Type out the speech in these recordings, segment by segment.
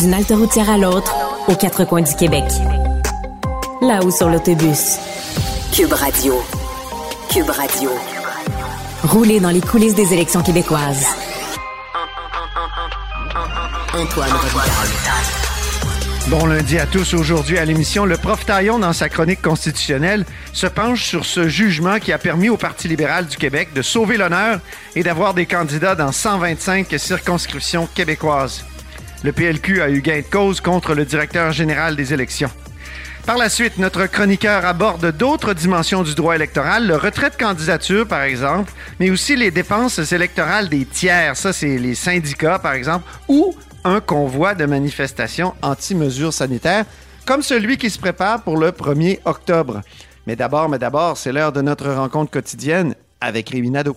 D'une halte routière à l'autre, aux quatre coins du Québec. Là-haut sur l'autobus. Cube Radio. Cube Radio. Rouler dans les coulisses des élections québécoises. Antoine Bon lundi à tous. Aujourd'hui à l'émission, le prof Taillon, dans sa chronique constitutionnelle, se penche sur ce jugement qui a permis au Parti libéral du Québec de sauver l'honneur et d'avoir des candidats dans 125 circonscriptions québécoises. Le PLQ a eu gain de cause contre le directeur général des élections. Par la suite, notre chroniqueur aborde d'autres dimensions du droit électoral, le retrait de candidature, par exemple, mais aussi les dépenses électorales des tiers, ça c'est les syndicats, par exemple, ou un convoi de manifestations anti-mesures sanitaires, comme celui qui se prépare pour le 1er octobre. Mais d'abord, mais d'abord, c'est l'heure de notre rencontre quotidienne avec Rémi Nadeau.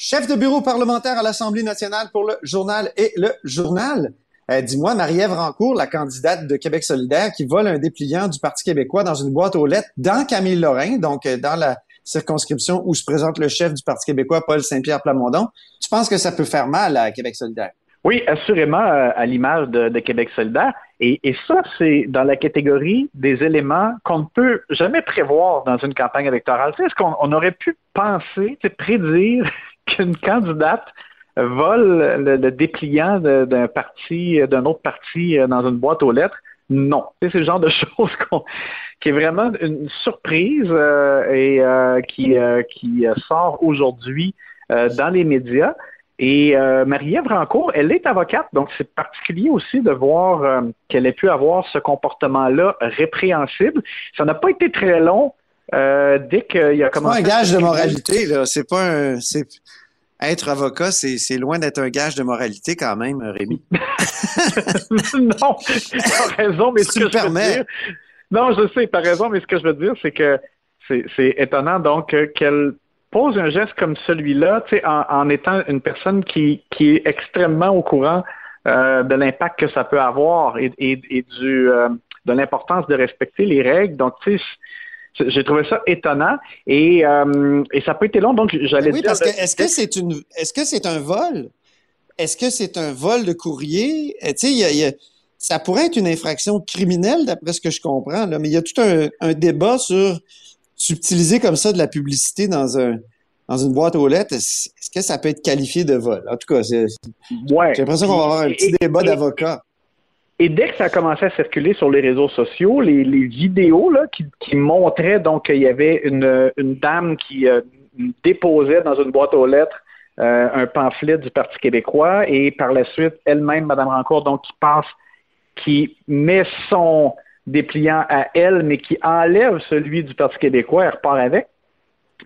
Chef de bureau parlementaire à l'Assemblée nationale pour le journal et le journal. Euh, Dis-moi, Marie-Ève Rancourt, la candidate de Québec solidaire qui vole un dépliant du Parti québécois dans une boîte aux lettres dans Camille Lorrain, donc euh, dans la circonscription où se présente le chef du Parti québécois, Paul Saint-Pierre Plamondon. Tu penses que ça peut faire mal à Québec solidaire? Oui, assurément, euh, à l'image de, Québec solidaire. Et, et ça, c'est dans la catégorie des éléments qu'on ne peut jamais prévoir dans une campagne électorale. Est-ce qu'on on aurait pu penser, prédire qu'une candidate vole le, le dépliant d'un parti, d'un autre parti euh, dans une boîte aux lettres? Non. C'est le genre de choses qu'on, qui est vraiment une surprise euh, et euh, qui, euh, qui sort aujourd'hui dans les médias. Et Marie-Ève Rancourt, elle est avocate, donc c'est particulier aussi de voir qu'elle ait pu avoir ce comportement-là répréhensible. Ça n'a pas été très long euh, dès qu'il a commencé. C'est pas un gage de moralité, là. C'est pas un. Être avocat, c'est, c'est loin d'être un gage de moralité quand même, Rémi. non, raison, mais tu me je veux permets. dire. Non, je sais, t'as raison, mais ce que je veux dire, c'est que c'est, c'est étonnant donc euh, qu'elle pose un geste comme celui-là, tu sais, en, en étant une personne qui, qui est extrêmement au courant euh, de l'impact que ça peut avoir et, et, et du, euh, de l'importance de respecter les règles. Donc, tu sais, j'ai trouvé ça étonnant et, euh, et ça pas été long, donc j'allais Oui, dire. parce que est-ce que c'est une est-ce que c'est un vol? Est-ce que c'est un vol de courrier? Eh, Tu sais, il y a- y a- ça pourrait être une infraction criminelle, d'après ce que je comprends, là, mais il y a tout un, un débat sur subtiliser comme ça de la publicité dans un dans une boîte aux lettres. Est-ce que ça peut être qualifié de vol? En tout cas, Ouais. j'ai l'impression qu'on va avoir un petit Et- débat d'avocats. Et dès que ça a commencé à circuler sur les réseaux sociaux, les, vidéos là, qui, montraient donc qu'il y avait une, une dame qui euh, déposait dans une boîte aux lettres euh, un pamphlet du Parti québécois et par la suite, elle-même, Mme Rancourt, donc qui passe, qui met son dépliant à elle, mais qui enlève celui du Parti québécois, elle repart avec.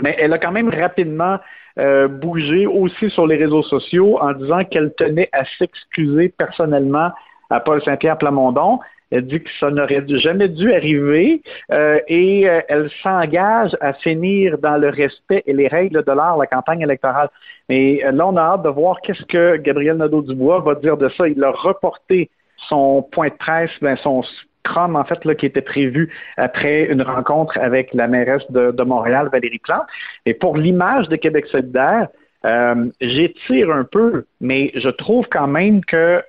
Mais elle a quand même rapidement euh, bougé aussi sur les réseaux sociaux en disant qu'elle tenait à s'excuser personnellement à Paul Saint-Pierre Plamondon. Elle dit que ça n'aurait jamais dû arriver euh, et euh, elle s'engage à finir dans le respect et les règles de l'art la campagne électorale. Mais euh, là, on a hâte de voir qu'est-ce que Gabriel Nadeau-Dubois va dire de ça. Il a reporté son point de presse, ben, son scrum, en fait, là, qui était prévu après une rencontre avec la mairesse de, Montréal, Valérie Plante. Et pour l'image de Québec solidaire, euh, j'étire un peu, mais je trouve quand même que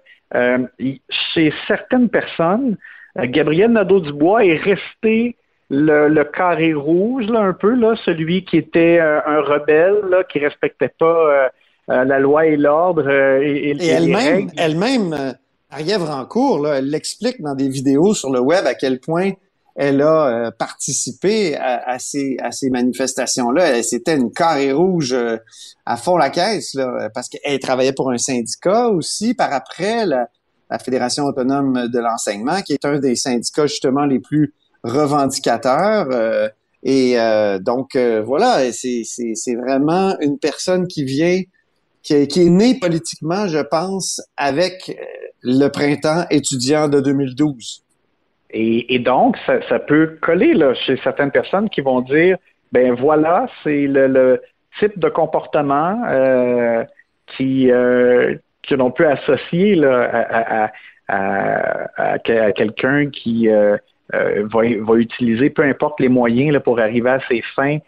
chez certaines personnes, euh, Gabriel Nadeau-Dubois est resté le, le carré rouge, là, un peu, là, celui qui était euh, un rebelle, là, qui respectait pas euh, euh, la loi et l'ordre euh, et, et- Et elle-même, elle-même, euh, Marie-Ève Rancourt, là, elle l'explique dans des vidéos sur le web à quel point elle a euh, participé à, à ces, à ces manifestations-là. C'était une carré rouge euh, à fond la caisse, là, parce qu'elle travaillait pour un syndicat aussi. Par après, la, la Fédération autonome de l'enseignement, qui est un des syndicats justement les plus revendicateurs. euh, et euh, donc, euh, voilà, c'est vraiment une personne qui vient qui, est né politiquement, je pense, avec le printemps étudiant de 2012. Et, donc, ça, peut coller là, chez certaines personnes qui vont dire, ben voilà, c'est le, type de comportement euh, qui euh, que l'on peut associer là, à, quelqu'un qui euh, va, utiliser peu importe les moyens pour arriver à ses fins,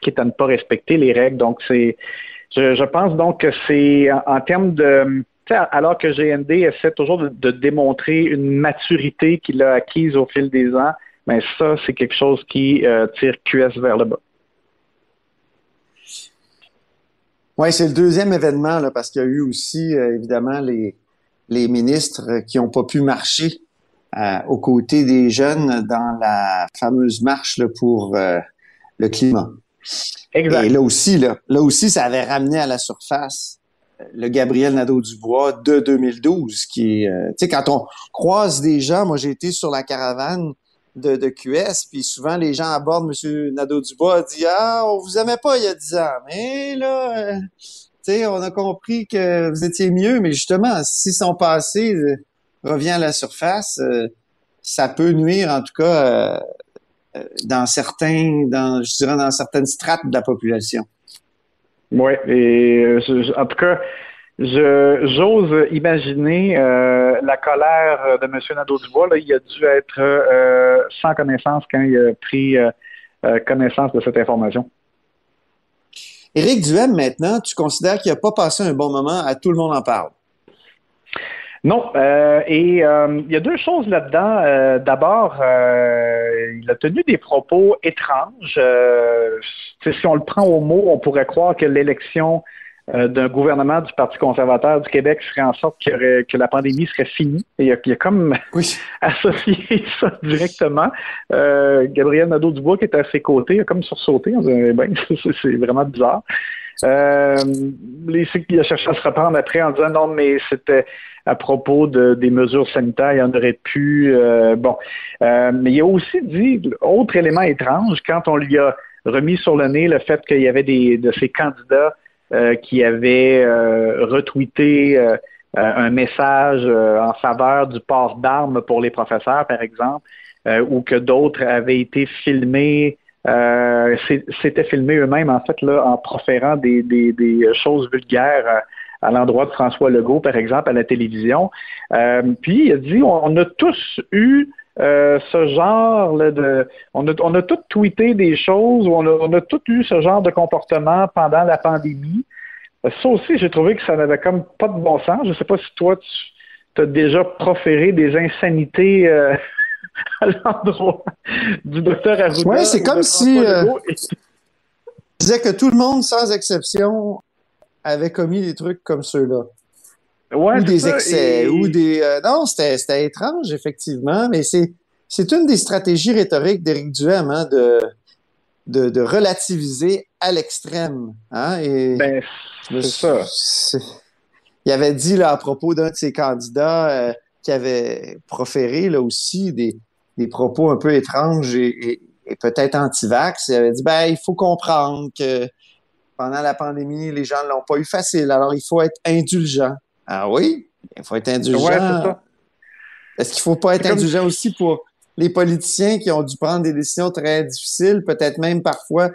quitte à ne pas respecter les règles. Donc, c'est je, pense donc que c'est en termes de alors que GND essaie toujours de, démontrer une maturité qu'il a acquise au fil des ans, mais ça, c'est quelque chose qui euh, tire QS vers le bas. Oui, c'est le deuxième événement, là, parce qu'il y a eu aussi, euh, évidemment, les, les ministres qui n'ont pas pu marcher euh, aux côtés des jeunes dans la fameuse marche pour le climat. Exact. Et là aussi, là, là aussi, ça avait ramené à la surface le Gabriel Nadeau-Dubois de 2012, qui euh, tu sais, quand on croise des gens, moi j'ai été sur la caravane de, de QS, puis souvent les gens abordent M. Nadeau-Dubois, dit « Ah, on vous aimait pas il y a dix ans, mais là, euh, tu sais, on a compris que vous étiez mieux, mais justement, si son passé euh, revient à la surface, ça peut nuire, en tout cas, dans certains, dans, je dirais, dans certaines strates de la population. Oui, et euh, en tout cas, je, j'ose imaginer euh, la colère de M. Nadeau-Dubois. il a dû être euh, sans connaissance quand il a pris connaissance de cette information. Éric Duhem, maintenant, tu considères qu'il n'a pas passé un bon moment à tout le monde en parle? Non, euh, et euh, il y a deux choses là-dedans. Euh, d'abord, il a tenu des propos étranges. si on le prend au mot, on pourrait croire que l'élection d'un gouvernement du Parti conservateur du Québec ferait en sorte que, que la pandémie serait finie. Et il, a, a comme associé ça directement. Gabriel Nadeau-Dubois, qui est à ses côtés, a comme sursauté. On ben, c'est vraiment bizarre. Les, il a cherché à se reprendre après en disant non, mais c'était à propos de, des mesures sanitaires, il en aurait pu. Euh, bon, euh, mais il a aussi dit, autre élément étrange, quand on lui a remis sur le nez le fait qu'il y avait des de ces candidats euh, qui avaient retweeté un message en faveur du port d'armes pour les professeurs, par exemple, ou que d'autres avaient été filmés euh, s'étaient filmés eux-mêmes, en fait, là, en proférant des, des, des choses vulgaires à l'endroit de François Legault, par exemple, à la télévision. Euh, puis il a dit on, a tous eu euh, ce genre de. On a, on a tous tweeté des choses, on a, on a tous eu ce genre de comportement pendant la pandémie. Ça aussi, j'ai trouvé que ça n'avait comme pas de bon sens. Je ne sais pas si toi, tu as déjà proféré des insanités euh, à l'endroit du docteur Arruda. Oui, c'est comme si. disait que tout le monde, sans exception, avait commis des trucs comme ceux-là. ou des excès, ou des... Euh, non, c'était étrange, effectivement, mais c'est c'est une des stratégies rhétoriques d'Éric Duhem, hein, de, de, de, relativiser à l'extrême. Hein, et ben, c'est ça. Il avait dit là, à propos d'un de ses candidats euh, qui avait proféré là aussi des, des propos un peu étranges et, et peut-être anti-vax. Il avait dit ben il faut comprendre que pendant la pandémie, les gens ne l'ont pas eu facile. Alors, il faut être indulgent. Ah oui? Il faut être indulgent. Est-ce qu'il ne faut pas être indulgent aussi pour les politiciens qui ont dû prendre des décisions très difficiles, peut-être même parfois,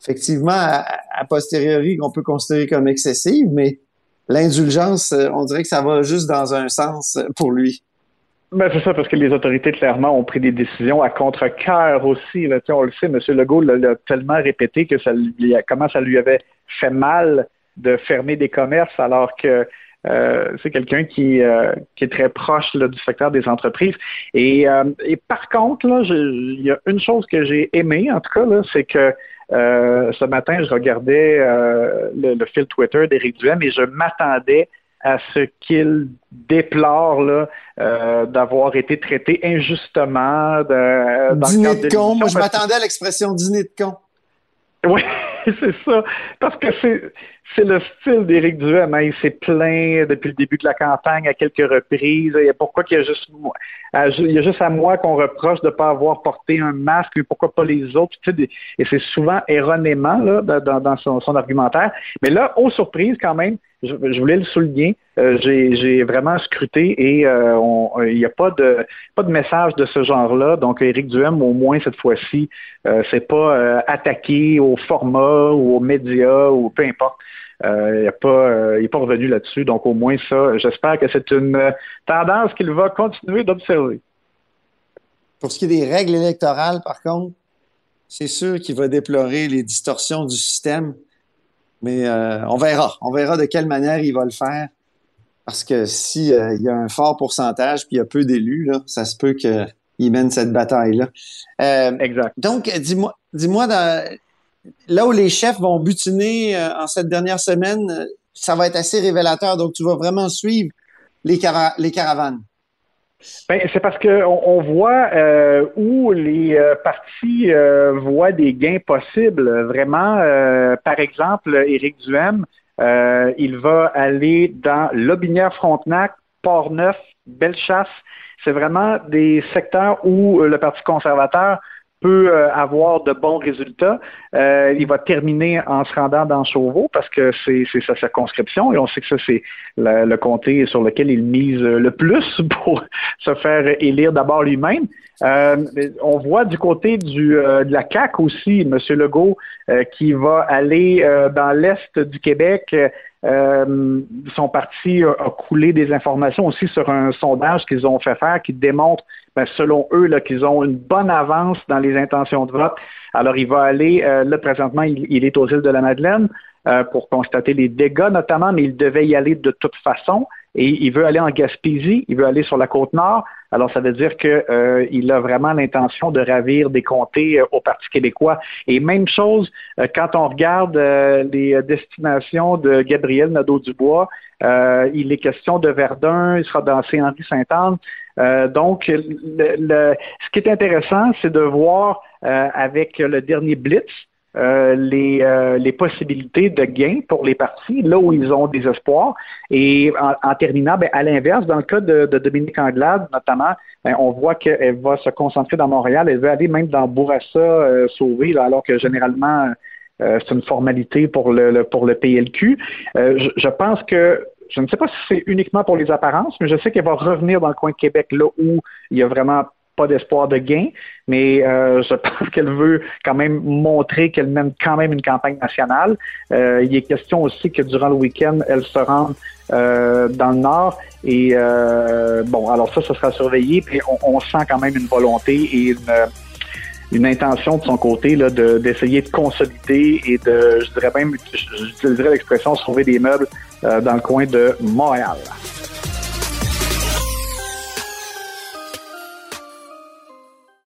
effectivement, à, posteriori, qu'on peut considérer comme excessive, mais l'indulgence, euh, on dirait que ça va juste dans un sens pour lui. Ben, c'est ça, parce que les autorités, clairement, ont pris des décisions à contre-cœur aussi. On le sait, M. Legault l'a tellement répété que ça lui, comment ça lui avait fait mal de fermer des commerces alors que euh, c'est quelqu'un qui, euh, qui est très proche du secteur des entreprises. Et, euh, par contre, il y a une chose que j'ai aimé, en tout cas, c'est que ce matin, je regardais le, le, fil Twitter d'Éric Duhem et je m'attendais à ce qu'il déplore là, euh, d'avoir été traité injustement. De, dîner de, con. Moi, je m'attendais à l'expression dîner de con. Oui, c'est ça. Parce que c'est, c'est le style d'Éric Duhem. Hein. Il s'est plaint depuis le début de la campagne à quelques reprises. Pourquoi y a juste il y a juste à moi qu'on reproche de ne pas avoir porté un masque, pourquoi pas les autres? et c'est souvent erronément dans, son, argumentaire. Mais là, aux surprises quand même, je, voulais le souligner, euh, j'ai vraiment scruté et euh, il n'y a pas de pas de message de ce genre-là. Donc, Éric Duhem, au moins cette fois-ci, euh, c'est pas attaqué au format ou aux médias ou peu importe. Il n'est pas, pas revenu là-dessus. Donc, au moins ça, j'espère que c'est une tendance qu'il va continuer d'observer. Pour ce qui est des règles électorales, par contre, c'est sûr qu'il va déplorer les distorsions du système. Mais euh, on verra. On verra de quelle manière il va le faire. Parce que s'il euh, y a un fort pourcentage puis il y a peu d'élus, ça se peut qu'il mène cette bataille-là. Euh, exact. Donc, dis-moi, dis-moi, là où les chefs vont butiner en cette dernière semaine, ça va être assez révélateur. Donc, tu vas vraiment suivre les, caravanes. Ben, c'est parce qu'on on voit euh, où les euh, partis euh, voient des gains possibles. Vraiment, par exemple, Éric Duhem, il va aller dans Lobinière-Frontenac, Port-Neuf, Bellechasse. C'est vraiment des secteurs où le Parti conservateur peut euh, avoir de bons résultats. Euh, il va terminer en se rendant dans Chauveau parce que c'est sa circonscription et on sait que ça, c'est le, comté sur lequel il mise le plus pour se faire élire d'abord lui-même. Euh, on voit du côté du, de la CAC aussi, M. Legault, qui va aller dans l'est du Québec euh, son parti a, coulé des informations aussi sur un sondage qu'ils ont fait faire qui démontre, ben, selon eux, qu'ils ont une bonne avance dans les intentions de vote. Alors, il va aller, euh, là, présentement, il, est aux îles de la Madeleine euh, pour constater les dégâts notamment, mais il devait y aller de toute façon. Et il veut aller en Gaspésie, il veut aller sur la côte nord. Alors, ça veut dire qu'il euh, a vraiment l'intention de ravir des comtés euh, au Parti québécois. Et même chose, euh, quand on regarde les destinations de Gabriel Nadeau-Dubois, il est question de Verdun, il sera dans Saint-Henri-Sainte-Anne. donc, ce qui est intéressant, c'est de voir avec le dernier Blitz, euh, les, euh, les, possibilités de gain pour les partis, là où ils ont des espoirs. Et en, terminant, ben, à l'inverse, dans le cas de, Dominique Anglade, notamment, ben, on voit qu'elle va se concentrer dans Montréal, elle veut aller même dans Bourassa euh, sauver, alors que généralement, c'est une formalité pour le, pour le PLQ. Je, je, pense que je ne sais pas si c'est uniquement pour les apparences, mais je sais qu'elle va revenir dans le coin de Québec, là où il y a vraiment pas d'espoir de gain, mais euh, je pense qu'elle veut quand même montrer qu'elle mène quand même une campagne nationale. Euh, il est question aussi que durant le week-end, elle se rende euh, dans le Nord. Et bon, alors ça, ça sera surveillé. Puis on, sent quand même une volonté et une, une intention de son côté là, d'essayer de, consolider et de, je dirais même, j'utiliserais l'expression sauver des meubles dans le coin de Montréal.